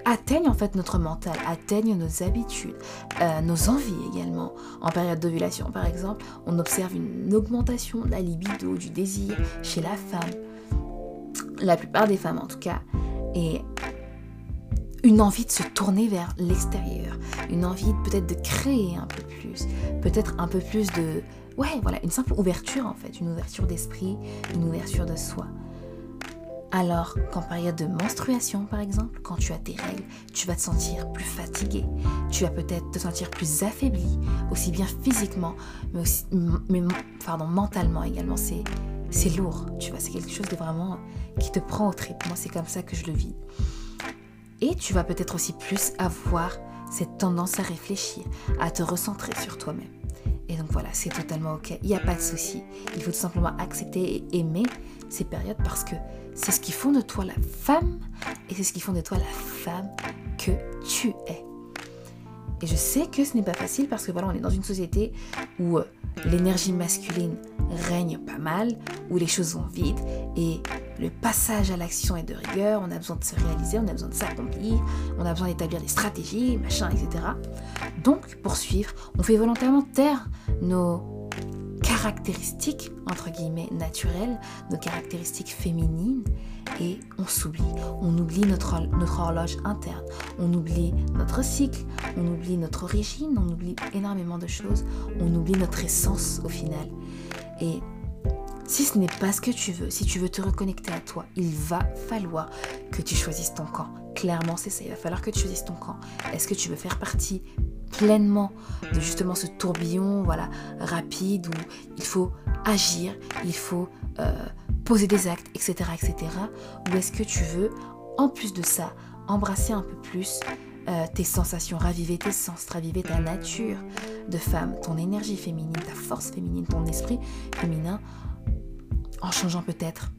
atteignent en fait notre mental, atteignent nos habitudes, euh, nos envies également. En période d'ovulation, par exemple, on observe une augmentation de la libido, du désir chez la femme. La plupart des femmes en tout cas. Et une envie de se tourner vers l'extérieur, une envie peut-être de créer un peu plus, peut-être un peu plus de... Ouais, voilà, une simple ouverture en fait, une ouverture d'esprit, une ouverture de soi. Alors qu'en période de menstruation par exemple, quand tu as tes règles, tu vas te sentir plus fatigué, tu vas peut-être te sentir plus affaibli, aussi bien physiquement, mais aussi mais, pardon, mentalement également. C'est, c'est lourd, tu vois, c'est quelque chose de vraiment qui te prend au trip. Moi, c'est comme ça que je le vis. Et tu vas peut-être aussi plus avoir cette tendance à réfléchir, à te recentrer sur toi-même. Et donc voilà, c'est totalement ok, il n'y a pas de souci. Il faut tout simplement accepter et aimer ces périodes parce que c'est ce qui font de toi la femme et c'est ce qui font de toi la femme que tu es. Et je sais que ce n'est pas facile parce que voilà, on est dans une société où euh, l'énergie masculine règne pas mal, où les choses vont vite et le passage à l'action est de rigueur, on a besoin de se réaliser, on a besoin de s'accomplir, on a besoin d'établir des stratégies, machin, etc. Donc, pour suivre, on fait volontairement taire nos caractéristiques, entre guillemets, naturelles, nos caractéristiques féminines, et on s'oublie. On oublie notre, notre horloge interne, on oublie notre cycle, on oublie notre origine, on oublie énormément de choses, on oublie notre essence au final. Et si ce n'est pas ce que tu veux, si tu veux te reconnecter à toi, il va falloir que tu choisisses ton camp. Clairement, c'est ça, il va falloir que tu choisisses ton camp. Est-ce que tu veux faire partie pleinement de justement ce tourbillon voilà, rapide où il faut agir, il faut euh, poser des actes, etc. etc. Ou est-ce que tu veux, en plus de ça, embrasser un peu plus euh, tes sensations, raviver tes sens, raviver ta nature de femme, ton énergie féminine, ta force féminine, ton esprit féminin, en changeant peut-être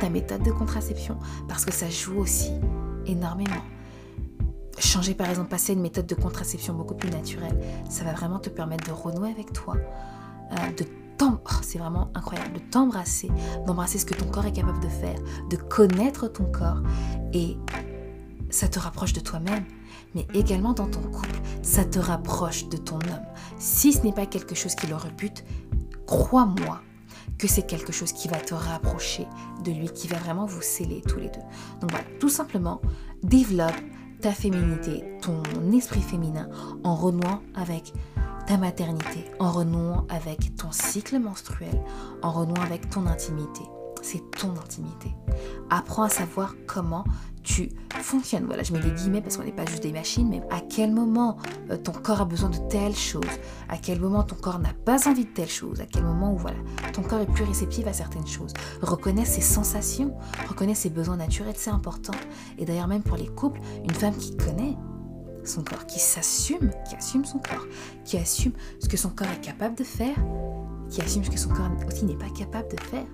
ta méthode de contraception, parce que ça joue aussi énormément. Changer par exemple, passer à une méthode de contraception beaucoup plus naturelle, ça va vraiment te permettre de renouer avec toi, euh, de. Oh, c'est vraiment incroyable de t'embrasser, d'embrasser ce que ton corps est capable de faire, de connaître ton corps. Et ça te rapproche de toi-même, mais également dans ton couple, ça te rapproche de ton homme. Si ce n'est pas quelque chose qui le rebute, crois-moi que c'est quelque chose qui va te rapprocher de lui, qui va vraiment vous sceller tous les deux. Donc voilà, tout simplement, développe ta féminité, ton esprit féminin en renouant avec ta maternité, en renouant avec ton cycle menstruel, en renouant avec ton intimité. C'est ton intimité. Apprends à savoir comment tu fonctionnes. Voilà, je mets des guillemets parce qu'on n'est pas juste des machines, mais à quel moment euh, ton corps a besoin de telle chose, à quel moment ton corps n'a pas envie de telle chose, à quel moment où voilà, ton corps est plus réceptif à certaines choses? Reconnais ses sensations, reconnais ses besoins naturels, c'est important. Et d'ailleurs même pour les couples, une femme qui connaît son corps, qui s'assume, qui assume son corps, qui assume ce que son corps est capable de faire, qui assume ce que son corps aussi n'est pas capable de faire.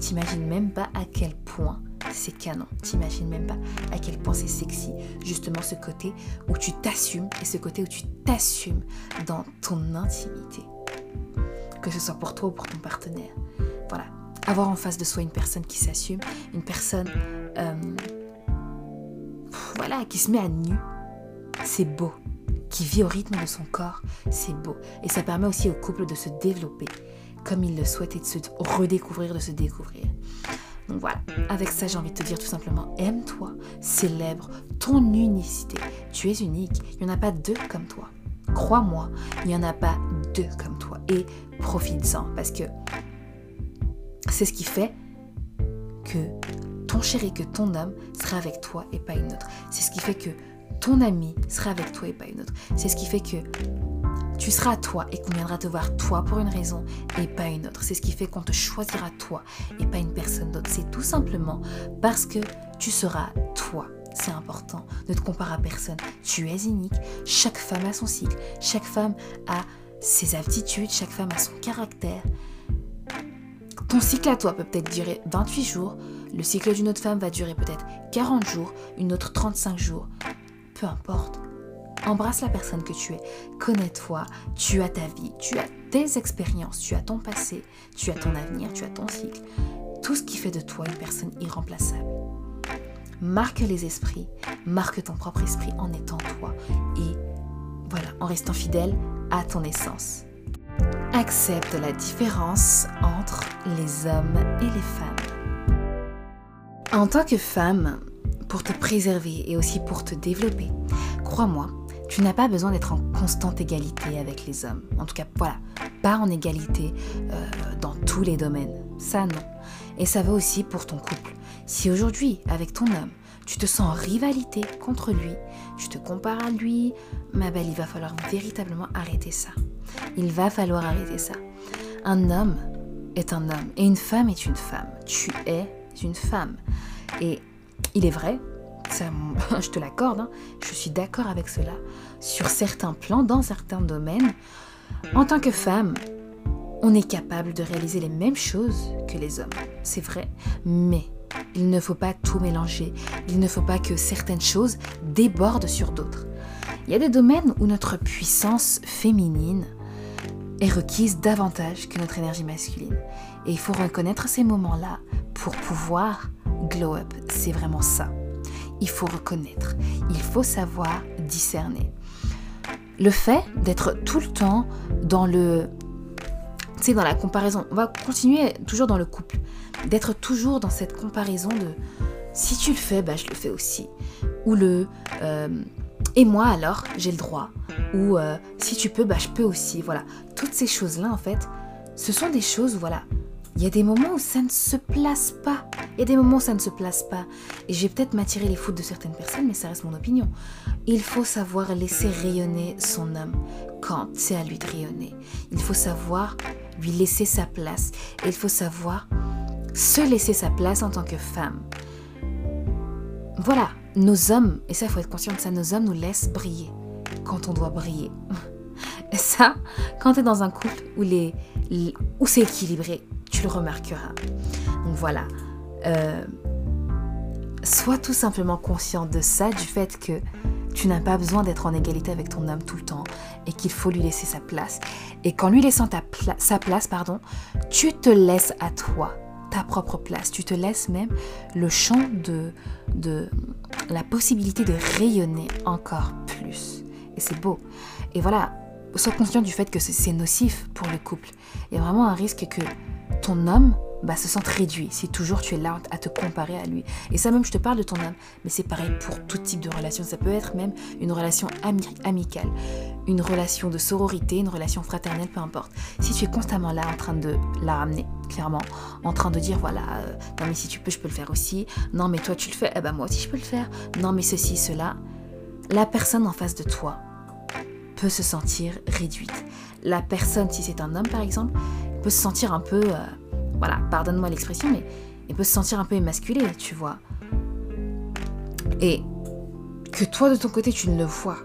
T'imagines même pas à quel point c'est canon. T'imagines même pas à quel point c'est sexy. Justement, ce côté où tu t'assumes et ce côté où tu t'assumes dans ton intimité. Que ce soit pour toi ou pour ton partenaire. Voilà. Avoir en face de soi une personne qui s'assume, une personne euh, voilà, qui se met à nu, c'est beau. Qui vit au rythme de son corps, c'est beau. Et ça permet aussi au couple de se développer comme il le souhaite et de se redécouvrir, de se découvrir. Donc voilà, avec ça j'ai envie de te dire tout simplement, aime-toi, célèbre ton unicité. Tu es unique, il n'y en a pas deux comme toi. Crois-moi, il n'y en a pas deux comme toi. Et profite-en, parce que c'est ce qui fait que ton chéri, que ton homme sera avec toi et pas une autre. C'est ce qui fait que ton ami sera avec toi et pas une autre. C'est ce qui fait que tu seras toi et qu'on viendra te voir toi pour une raison et pas une autre. C'est ce qui fait qu'on te choisira toi et pas une personne d'autre. C'est tout simplement parce que tu seras toi. C'est important. Ne te compare à personne. Tu es unique. Chaque femme a son cycle. Chaque femme a ses aptitudes. Chaque femme a son caractère. Ton cycle à toi peut peut-être durer 28 jours. Le cycle d'une autre femme va durer peut-être 40 jours. Une autre 35 jours. Peu importe. Embrasse la personne que tu es. Connais-toi. Tu as ta vie. Tu as tes expériences. Tu as ton passé. Tu as ton avenir. Tu as ton cycle. Tout ce qui fait de toi une personne irremplaçable. Marque les esprits. Marque ton propre esprit en étant toi. Et voilà, en restant fidèle à ton essence. Accepte la différence entre les hommes et les femmes. En tant que femme, pour te préserver et aussi pour te développer, crois-moi, tu n'as pas besoin d'être en constante égalité avec les hommes. En tout cas, voilà, pas en égalité euh, dans tous les domaines. Ça, non. Et ça va aussi pour ton couple. Si aujourd'hui, avec ton homme, tu te sens en rivalité contre lui, tu te compares à lui, ma belle, il va falloir véritablement arrêter ça. Il va falloir arrêter ça. Un homme est un homme et une femme est une femme. Tu es une femme. Et il est vrai, je te l'accorde, hein, je suis d'accord avec cela, sur certains plans, dans certains domaines, en tant que femme, on est capable de réaliser les mêmes choses que les hommes, c'est vrai, mais il ne faut pas tout mélanger, il ne faut pas que certaines choses débordent sur d'autres. Il y a des domaines où notre puissance féminine est requise davantage que notre énergie masculine. Et il faut reconnaître ces moments-là pour pouvoir glow up. C'est vraiment ça il faut reconnaître, il faut savoir discerner. Le fait d'être tout le temps dans le sais, dans la comparaison, on va continuer toujours dans le couple, d'être toujours dans cette comparaison de si tu le fais, bah, je le fais aussi. Ou le euh, et moi alors, j'ai le droit. Ou euh, si tu peux, bah, je peux aussi. Voilà. Toutes ces choses-là, en fait, ce sont des choses, voilà, il y a des moments où ça ne se place pas. Il y a des moments où ça ne se place pas. Et je vais peut-être m'attirer les foudres de certaines personnes, mais ça reste mon opinion. Il faut savoir laisser rayonner son homme quand c'est à lui de rayonner. Il faut savoir lui laisser sa place. Et il faut savoir se laisser sa place en tant que femme. Voilà, nos hommes, et ça, il faut être conscient de ça, nos hommes nous laissent briller quand on doit briller. Et ça, quand tu es dans un couple où, où c'est équilibré, tu le remarqueras. Donc voilà. Euh, sois tout simplement conscient de ça, du fait que tu n'as pas besoin d'être en égalité avec ton homme tout le temps et qu'il faut lui laisser sa place. Et qu'en lui laissant sa place, pardon, tu te laisses à toi ta propre place. Tu te laisses même le champ de, de la possibilité de rayonner encore plus. Et c'est beau. Et voilà, sois conscient du fait que c'est nocif pour le couple. Il y a vraiment un risque que ton homme bah, se sente réduit si toujours tu es là à te comparer à lui. Et ça même, je te parle de ton homme, mais c'est pareil pour tout type de relation. Ça peut être même une relation amicale, une relation de sororité, une relation fraternelle, peu importe. Si tu es constamment là en train de la ramener, clairement, en train de dire voilà, euh, non mais si tu peux, je peux le faire aussi. Non mais toi tu le fais, eh ben moi aussi je peux le faire. Non mais ceci, cela. La personne en face de toi peut se sentir réduite. La personne, si c'est un homme par exemple, se sentir un peu, euh, voilà, pardonne-moi l'expression, mais il peut se sentir un peu émasculé, tu vois. Et que toi de ton côté tu ne le vois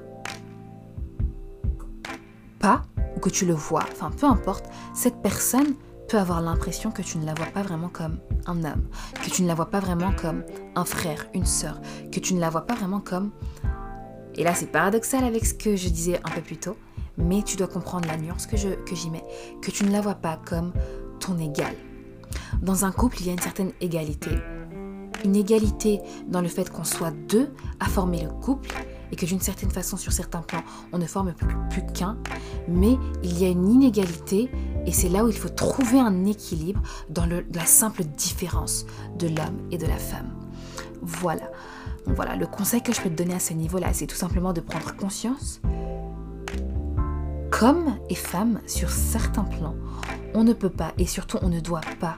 pas, ou que tu le vois, enfin peu importe, cette personne peut avoir l'impression que tu ne la vois pas vraiment comme un homme, que tu ne la vois pas vraiment comme un frère, une sœur, que tu ne la vois pas vraiment comme... Et là c'est paradoxal avec ce que je disais un peu plus tôt, mais tu dois comprendre la nuance que, je, que j'y mets, que tu ne la vois pas comme ton égal. Dans un couple, il y a une certaine égalité. Une égalité dans le fait qu'on soit deux à former le couple et que d'une certaine façon, sur certains plans, on ne forme plus, qu'un, mais il y a une inégalité et c'est là où il faut trouver un équilibre dans la simple différence de l'homme et de la femme. Voilà. voilà, le conseil que je peux te donner à ce niveau-là, c'est tout simplement de prendre conscience qu'homme et femme, sur certains plans, on ne peut pas et surtout on ne doit pas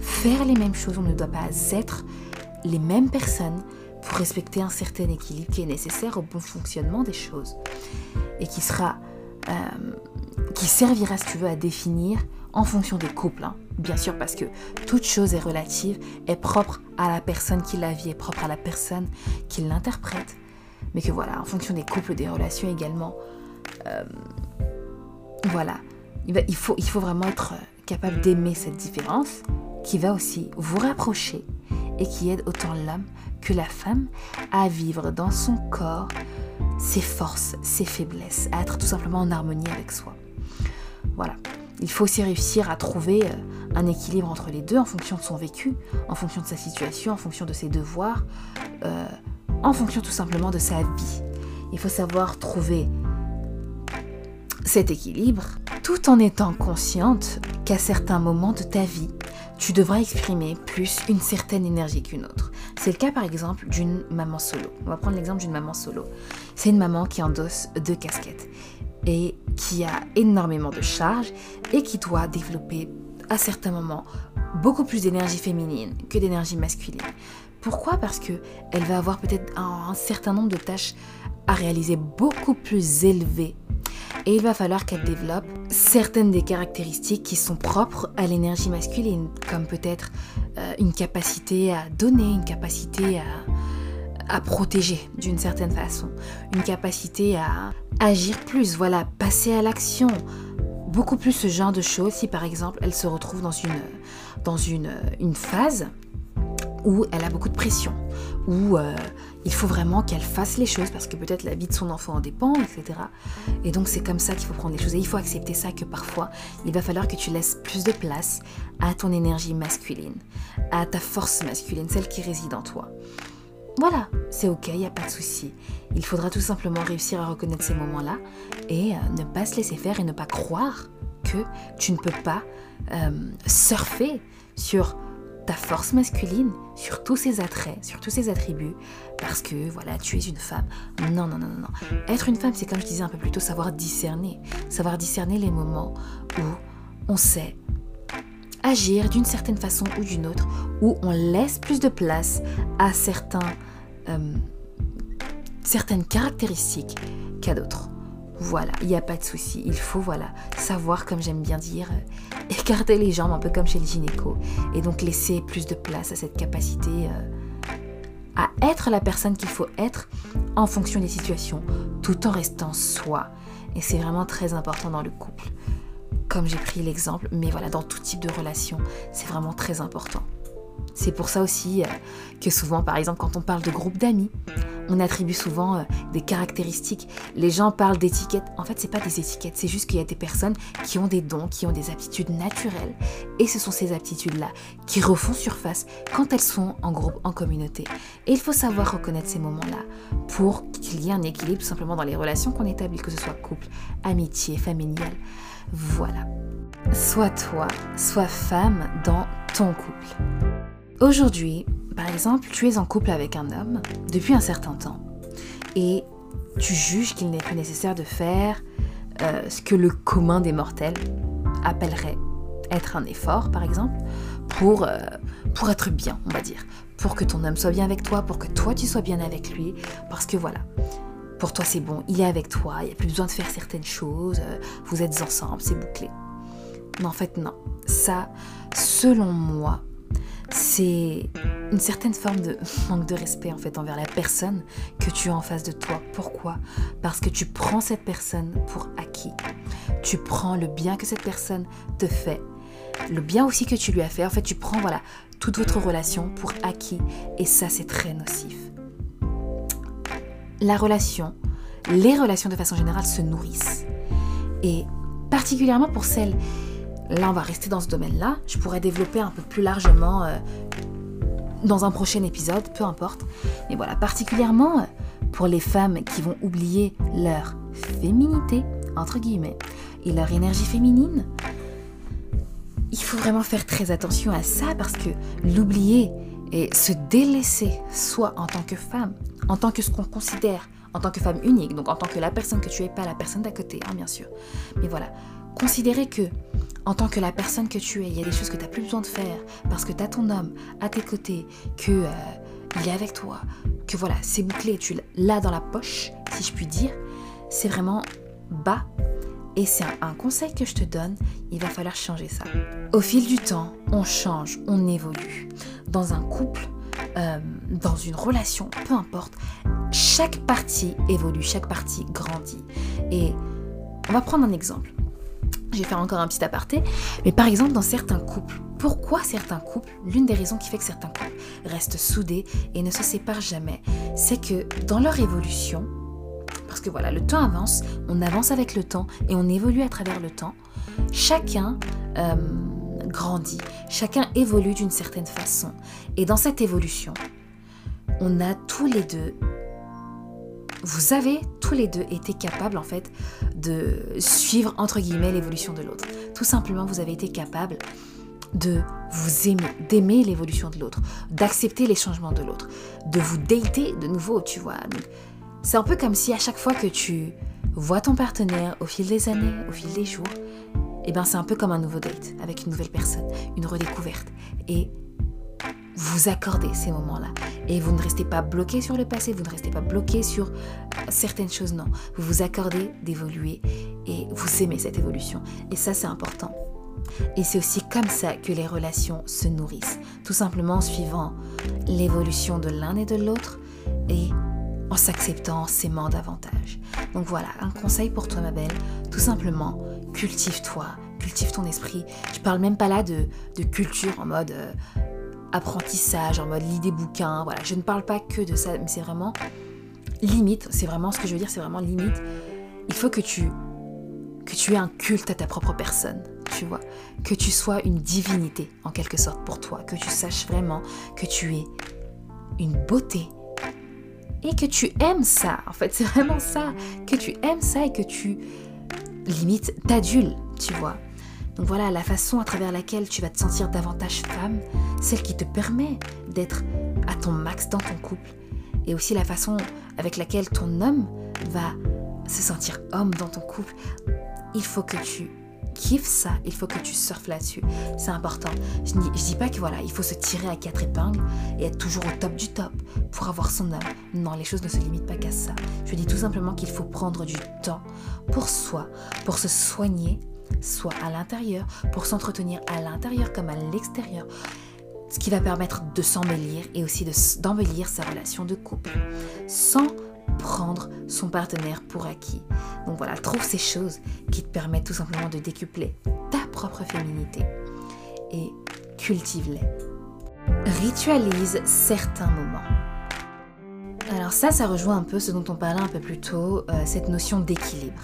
faire les mêmes choses, on ne doit pas être les mêmes personnes pour respecter un certain équilibre qui est nécessaire au bon fonctionnement des choses et qui sera euh, qui servira si tu veux à définir en fonction des couples hein. bien sûr parce que toute chose est relative est propre à la personne qui la vit est propre à la personne qui l'interprète mais que voilà en fonction des couples des relations également euh, voilà il, faut, vraiment être capable d'aimer cette différence qui va aussi vous rapprocher et qui aide autant l'homme que la femme à vivre dans son corps ses forces, ses faiblesses, à être tout simplement en harmonie avec soi. Voilà. Il faut aussi réussir à trouver euh, un équilibre entre les deux en fonction de son vécu, en fonction de sa situation, en fonction de ses devoirs, euh, en fonction tout simplement de sa vie. Il faut savoir trouver cet équilibre tout en étant consciente qu'à certains moments de ta vie, tu devras exprimer plus une certaine énergie qu'une autre. C'est le cas par exemple d'une maman solo. On va prendre l'exemple d'une maman solo. C'est une maman qui endosse deux casquettes et qui a énormément de charges et qui doit développer à certains moments beaucoup plus d'énergie féminine que d'énergie masculine. Pourquoi? Parce que elle va avoir peut-être un, un certain nombre de tâches à réaliser beaucoup plus élevées et il va falloir qu'elle développe certaines des caractéristiques qui sont propres à l'énergie masculine, comme peut-être euh, une capacité à donner, une capacité à, à protéger d'une certaine façon, une capacité à agir plus, voilà, passer à l'action, beaucoup plus ce genre de choses si par exemple elle se retrouve dans une, dans une, une phase où elle a beaucoup de pression, où euh, il faut vraiment qu'elle fasse les choses parce que peut-être la vie de son enfant en dépend, etc. Et donc c'est comme ça qu'il faut prendre les choses. Et il faut accepter ça que parfois, il va falloir que tu laisses plus de place à ton énergie masculine, à ta force masculine, celle qui réside en toi. Voilà, c'est ok, il n'y a pas de souci. Il faudra tout simplement réussir à reconnaître ces moments-là et euh, ne pas se laisser faire et ne pas croire que tu ne peux pas euh, surfer sur ta force masculine, sur tous ses attraits, sur tous ses attributs, parce que voilà, tu es une femme. Non, non, non, non, non. Être une femme, c'est comme je disais un peu plus tôt, savoir discerner. Savoir discerner les moments où on sait agir d'une certaine façon ou d'une autre, où on laisse plus de place à euh, certaines caractéristiques qu'à d'autres. Voilà, il n'y a pas de souci. Il faut, voilà, savoir, comme j'aime bien dire, euh, écarter les jambes, un peu comme chez le gynéco. Et donc laisser plus de place à cette capacité euh, à être la personne qu'il faut être en fonction des situations, tout en restant soi. Et c'est vraiment très important dans le couple. Comme j'ai pris l'exemple, mais voilà, dans tout type de relation, c'est vraiment très important. C'est pour ça aussi euh, que souvent, par exemple, quand on parle de groupe d'amis, on attribue souvent euh, des caractéristiques. Les gens parlent d'étiquettes. En fait, c'est pas des étiquettes, c'est juste qu'il y a des personnes qui ont des dons, qui ont des aptitudes naturelles. Et ce sont ces aptitudes-là qui refont surface quand elles sont en groupe, en communauté. Et il faut savoir reconnaître ces moments-là pour qu'il y ait un équilibre tout simplement dans les relations qu'on établit, que ce soit couple, amitié, familiale. Voilà. Sois toi, sois femme dans ton couple. Aujourd'hui, par exemple, tu es en couple avec un homme depuis un certain temps et tu juges qu'il n'est plus nécessaire de faire euh, ce que le commun des mortels appellerait être un effort, par exemple, pour, euh, pour être bien, on va dire. Pour que ton homme soit bien avec toi, pour que toi tu sois bien avec lui. Parce que voilà, pour toi c'est bon, il est avec toi, il n'y a plus besoin de faire certaines choses, euh, vous êtes ensemble, c'est bouclé. Mais en fait, non. Ça, selon moi, c'est une certaine forme de manque de respect en fait envers la personne que tu as en face de toi. Pourquoi? Parce que tu prends cette personne pour acquis. Tu prends le bien que cette personne te fait, le bien aussi que tu lui as fait. En fait, tu prends voilà toute votre relation pour acquis et ça c'est très nocif. La relation, les relations de façon générale se nourrissent et particulièrement pour celles Là, on va rester dans ce domaine-là. Je pourrais développer un peu plus largement euh, dans un prochain épisode, peu importe. Mais voilà, particulièrement euh, pour les femmes qui vont oublier leur féminité, entre guillemets, et leur énergie féminine, il faut vraiment faire très attention à ça parce que l'oublier et se délaisser, soit en tant que femme, en tant que ce qu'on considère en tant que femme unique, donc en tant que la personne que tu es, pas la personne d'à côté, hein, bien sûr. Mais voilà, considérer que en tant que la personne que tu es, il y a des choses que tu n'as plus besoin de faire parce que tu as ton homme à tes côtés, que euh, il est avec toi, que voilà, c'est bouclé, tu l'as dans la poche, si je puis dire, c'est vraiment bas. Et c'est un, conseil que je te donne, il va falloir changer ça. Au fil du temps, on change, on évolue. Dans un couple, euh, dans une relation, peu importe, chaque partie évolue, chaque partie grandit. Et on va prendre un exemple. Je vais faire encore un petit aparté. Mais par exemple, dans certains couples, pourquoi certains couples, l'une des raisons qui fait que certains couples restent soudés et ne se séparent jamais, c'est que dans leur évolution, parce que voilà, le temps avance, on avance avec le temps et on évolue à travers le temps, chacun euh, grandit, chacun évolue d'une certaine façon. Et dans cette évolution, on a tous les deux vous avez tous les deux été capables en fait de suivre entre guillemets l'évolution de l'autre. Tout simplement, vous avez été capable de vous aimer, d'aimer l'évolution de l'autre, d'accepter les changements de l'autre, de vous dater de nouveau, tu vois. C'est un peu comme si à chaque fois que tu vois ton partenaire au fil des années, au fil des jours, eh ben c'est un peu comme un nouveau date avec une nouvelle personne, une redécouverte. Et vous accordez ces moments-là. Et vous ne restez pas bloqué sur le passé, vous ne restez pas bloqué sur certaines choses, non. Vous vous accordez d'évoluer et vous aimez cette évolution. Et ça, c'est important. Et c'est aussi comme ça que les relations se nourrissent, tout simplement en suivant l'évolution de l'un et de l'autre et en s'acceptant, en s'aimant davantage. Donc voilà, un conseil pour toi ma belle, tout simplement, cultive-toi, cultive ton esprit. Je parle même pas là de, culture en mode euh, apprentissage, en mode lit des bouquins. Voilà, je ne parle pas que de ça, mais c'est vraiment limite. C'est vraiment ce que je veux dire, c'est vraiment limite. Il faut que tu que tu aies un culte à ta propre personne, tu vois, que tu sois une divinité en quelque sorte pour toi, que tu saches vraiment que tu es une beauté et que tu aimes ça. En fait, c'est vraiment ça, que tu aimes ça et que tu limite t'adules, tu vois. Donc voilà, la façon à travers laquelle tu vas te sentir davantage femme, celle qui te permet d'être à ton max dans ton couple, et aussi la façon avec laquelle ton homme va se sentir homme dans ton couple. Il faut que tu kiffes ça, il faut que tu surfes là-dessus. C'est important. Je ne dis, pas que voilà, il faut se tirer à quatre épingles et être toujours au top du top pour avoir son homme. Non, les choses ne se limitent pas qu'à ça. Je dis tout simplement qu'il faut prendre du temps pour soi, pour se soigner, soit à l'intérieur, pour s'entretenir à l'intérieur comme à l'extérieur. Ce qui va permettre de s'embellir et aussi d'embellir sa relation de couple sans prendre son partenaire pour acquis. Donc voilà, trouve ces choses qui te permettent tout simplement de décupler ta propre féminité et cultive-les. Ritualise certains moments. Alors ça, ça rejoint un peu ce dont on parlait un peu plus tôt, euh, cette notion d'équilibre.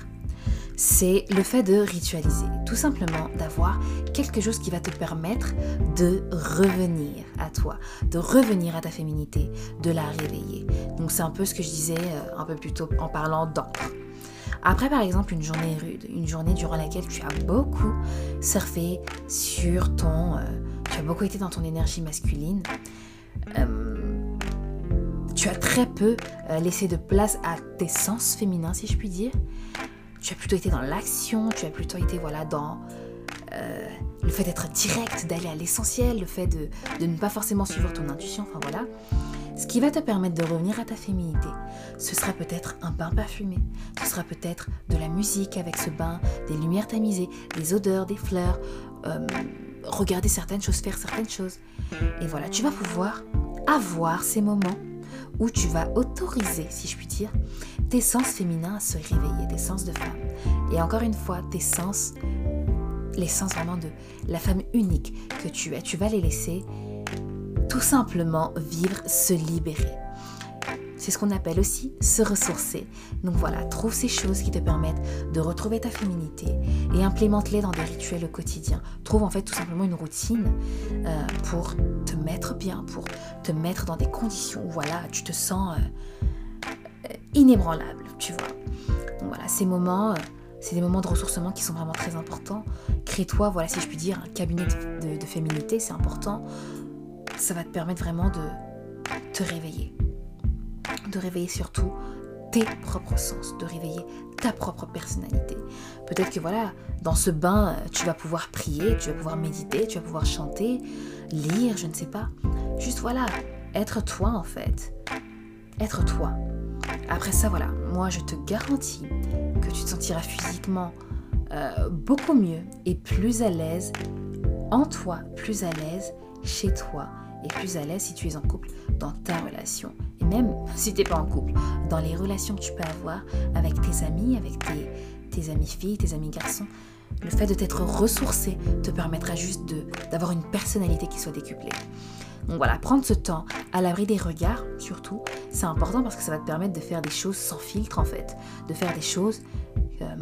C'est le fait de ritualiser, tout simplement d'avoir quelque chose qui va te permettre de revenir à toi, de revenir à ta féminité, de la réveiller. Donc c'est un peu ce que je disais euh, un peu plus tôt en parlant d'encre. Après, par exemple, une journée rude, une journée durant laquelle tu as beaucoup surfé sur ton... Euh, tu as beaucoup été dans ton énergie masculine. tu as très peu laissé de place à tes sens féminins, si je puis dire tu as plutôt été dans l'action, tu as plutôt été voilà dans euh, le fait d'être direct, d'aller à l'essentiel, le fait de, de, ne pas forcément suivre ton intuition, enfin voilà. Ce qui va te permettre de revenir à ta féminité, ce sera peut-être un bain parfumé, ce sera peut-être de la musique avec ce bain, des lumières tamisées, des odeurs, des fleurs, euh, regarder certaines choses, faire certaines choses. Et voilà, tu vas pouvoir avoir ces moments où tu vas autoriser, si je puis dire, tes sens féminins à se réveiller, tes sens de femme. Et encore une fois, tes sens, les sens vraiment de la femme unique que tu es, tu vas les laisser tout simplement vivre, se libérer. C'est ce qu'on appelle aussi se ressourcer. Donc voilà, trouve ces choses qui te permettent de retrouver ta féminité et implémente-les dans des rituels au quotidien. Trouve en fait tout simplement une routine euh, pour te mettre bien, pour te mettre dans des conditions où voilà, tu te sens euh, inébranlable, tu vois. Donc voilà, ces moments, euh, c'est des moments de ressourcement qui sont vraiment très importants. Crée-toi, voilà, si je puis dire, un cabinet de féminité, c'est important. Ça va te permettre vraiment de te réveiller de réveiller surtout tes propres sens, de réveiller ta propre personnalité. Peut-être que voilà, dans ce bain, tu vas pouvoir prier, tu vas pouvoir méditer, tu vas pouvoir chanter, lire, je ne sais pas. Juste voilà, être toi en fait. Être toi. Après ça, voilà, moi je te garantis que tu te sentiras physiquement euh, beaucoup mieux et plus à l'aise en toi, plus à l'aise chez toi et plus à l'aise si tu es en couple dans ta relation. Même si tu n'es pas en couple, dans les relations que tu peux avoir avec tes amis, avec tes, amis filles, tes amis garçons, le fait de t'être ressourcé te permettra juste d'avoir une personnalité qui soit décuplée. Donc voilà, prendre ce temps à l'abri des regards, surtout, c'est important parce que ça va te permettre de faire des choses sans filtre en fait, de faire des choses euh,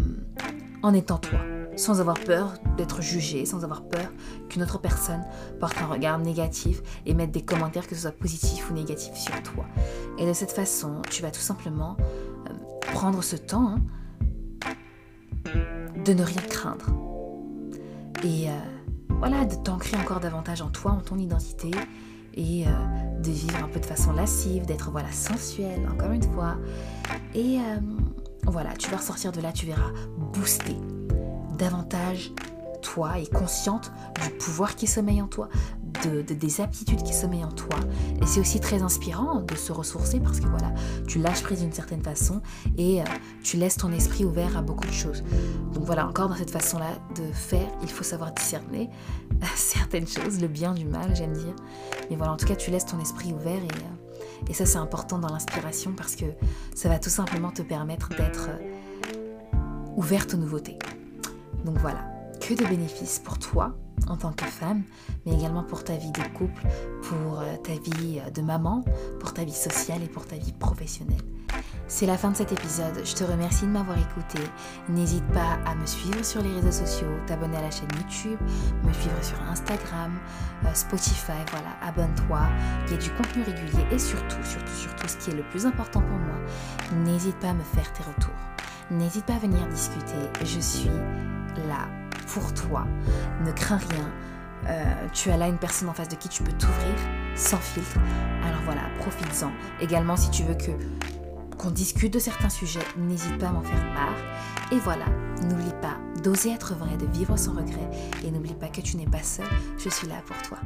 en étant toi sans avoir peur d'être jugé, sans avoir peur qu'une autre personne porte un regard négatif et mette des commentaires, que ce soit positifs ou négatifs, sur toi. Et de cette façon, tu vas tout simplement euh, prendre ce temps hein, de ne rien craindre. Et euh, voilà, de t'ancrer encore davantage en toi, en ton identité, et euh, de vivre un peu de façon lascive, d'être voilà sensuel, encore une fois. Et voilà, tu vas ressortir de là, tu verras booster davantage toi et consciente du pouvoir qui sommeille en toi, de, des aptitudes qui sommeillent en toi. Et c'est aussi très inspirant de se ressourcer parce que voilà, tu lâches prise d'une certaine façon et euh, tu laisses ton esprit ouvert à beaucoup de choses. Donc voilà, encore dans cette façon-là de faire, il faut savoir discerner certaines choses, le bien du mal, j'aime dire. Mais voilà, en tout cas, tu laisses ton esprit ouvert et, euh, ça c'est important dans l'inspiration parce que ça va tout simplement te permettre d'être euh, ouverte aux nouveautés. Donc voilà, que de bénéfices pour toi en tant que femme, mais également pour ta vie de couple, pour euh, ta vie euh, de maman, pour ta vie sociale et pour ta vie professionnelle. C'est la fin de cet épisode. Je te remercie de m'avoir écouté. N'hésite pas à me suivre sur les réseaux sociaux, t'abonner à la chaîne YouTube, me suivre sur Instagram, euh, Spotify. Voilà, abonne-toi. Il y a du contenu régulier et surtout, surtout, surtout, ce qui est le plus important pour moi, n'hésite pas à me faire tes retours. N'hésite pas à venir discuter. Je suis là pour toi. Ne crains rien. Euh, tu as là une personne en face de qui tu peux t'ouvrir sans filtre. Alors voilà, profites-en. Également, si tu veux que qu'on discute de certains sujets, n'hésite pas à m'en faire part. Et voilà, n'oublie pas d'oser être vrai, de vivre sans regret. Et n'oublie pas que tu n'es pas seul, je suis là pour toi.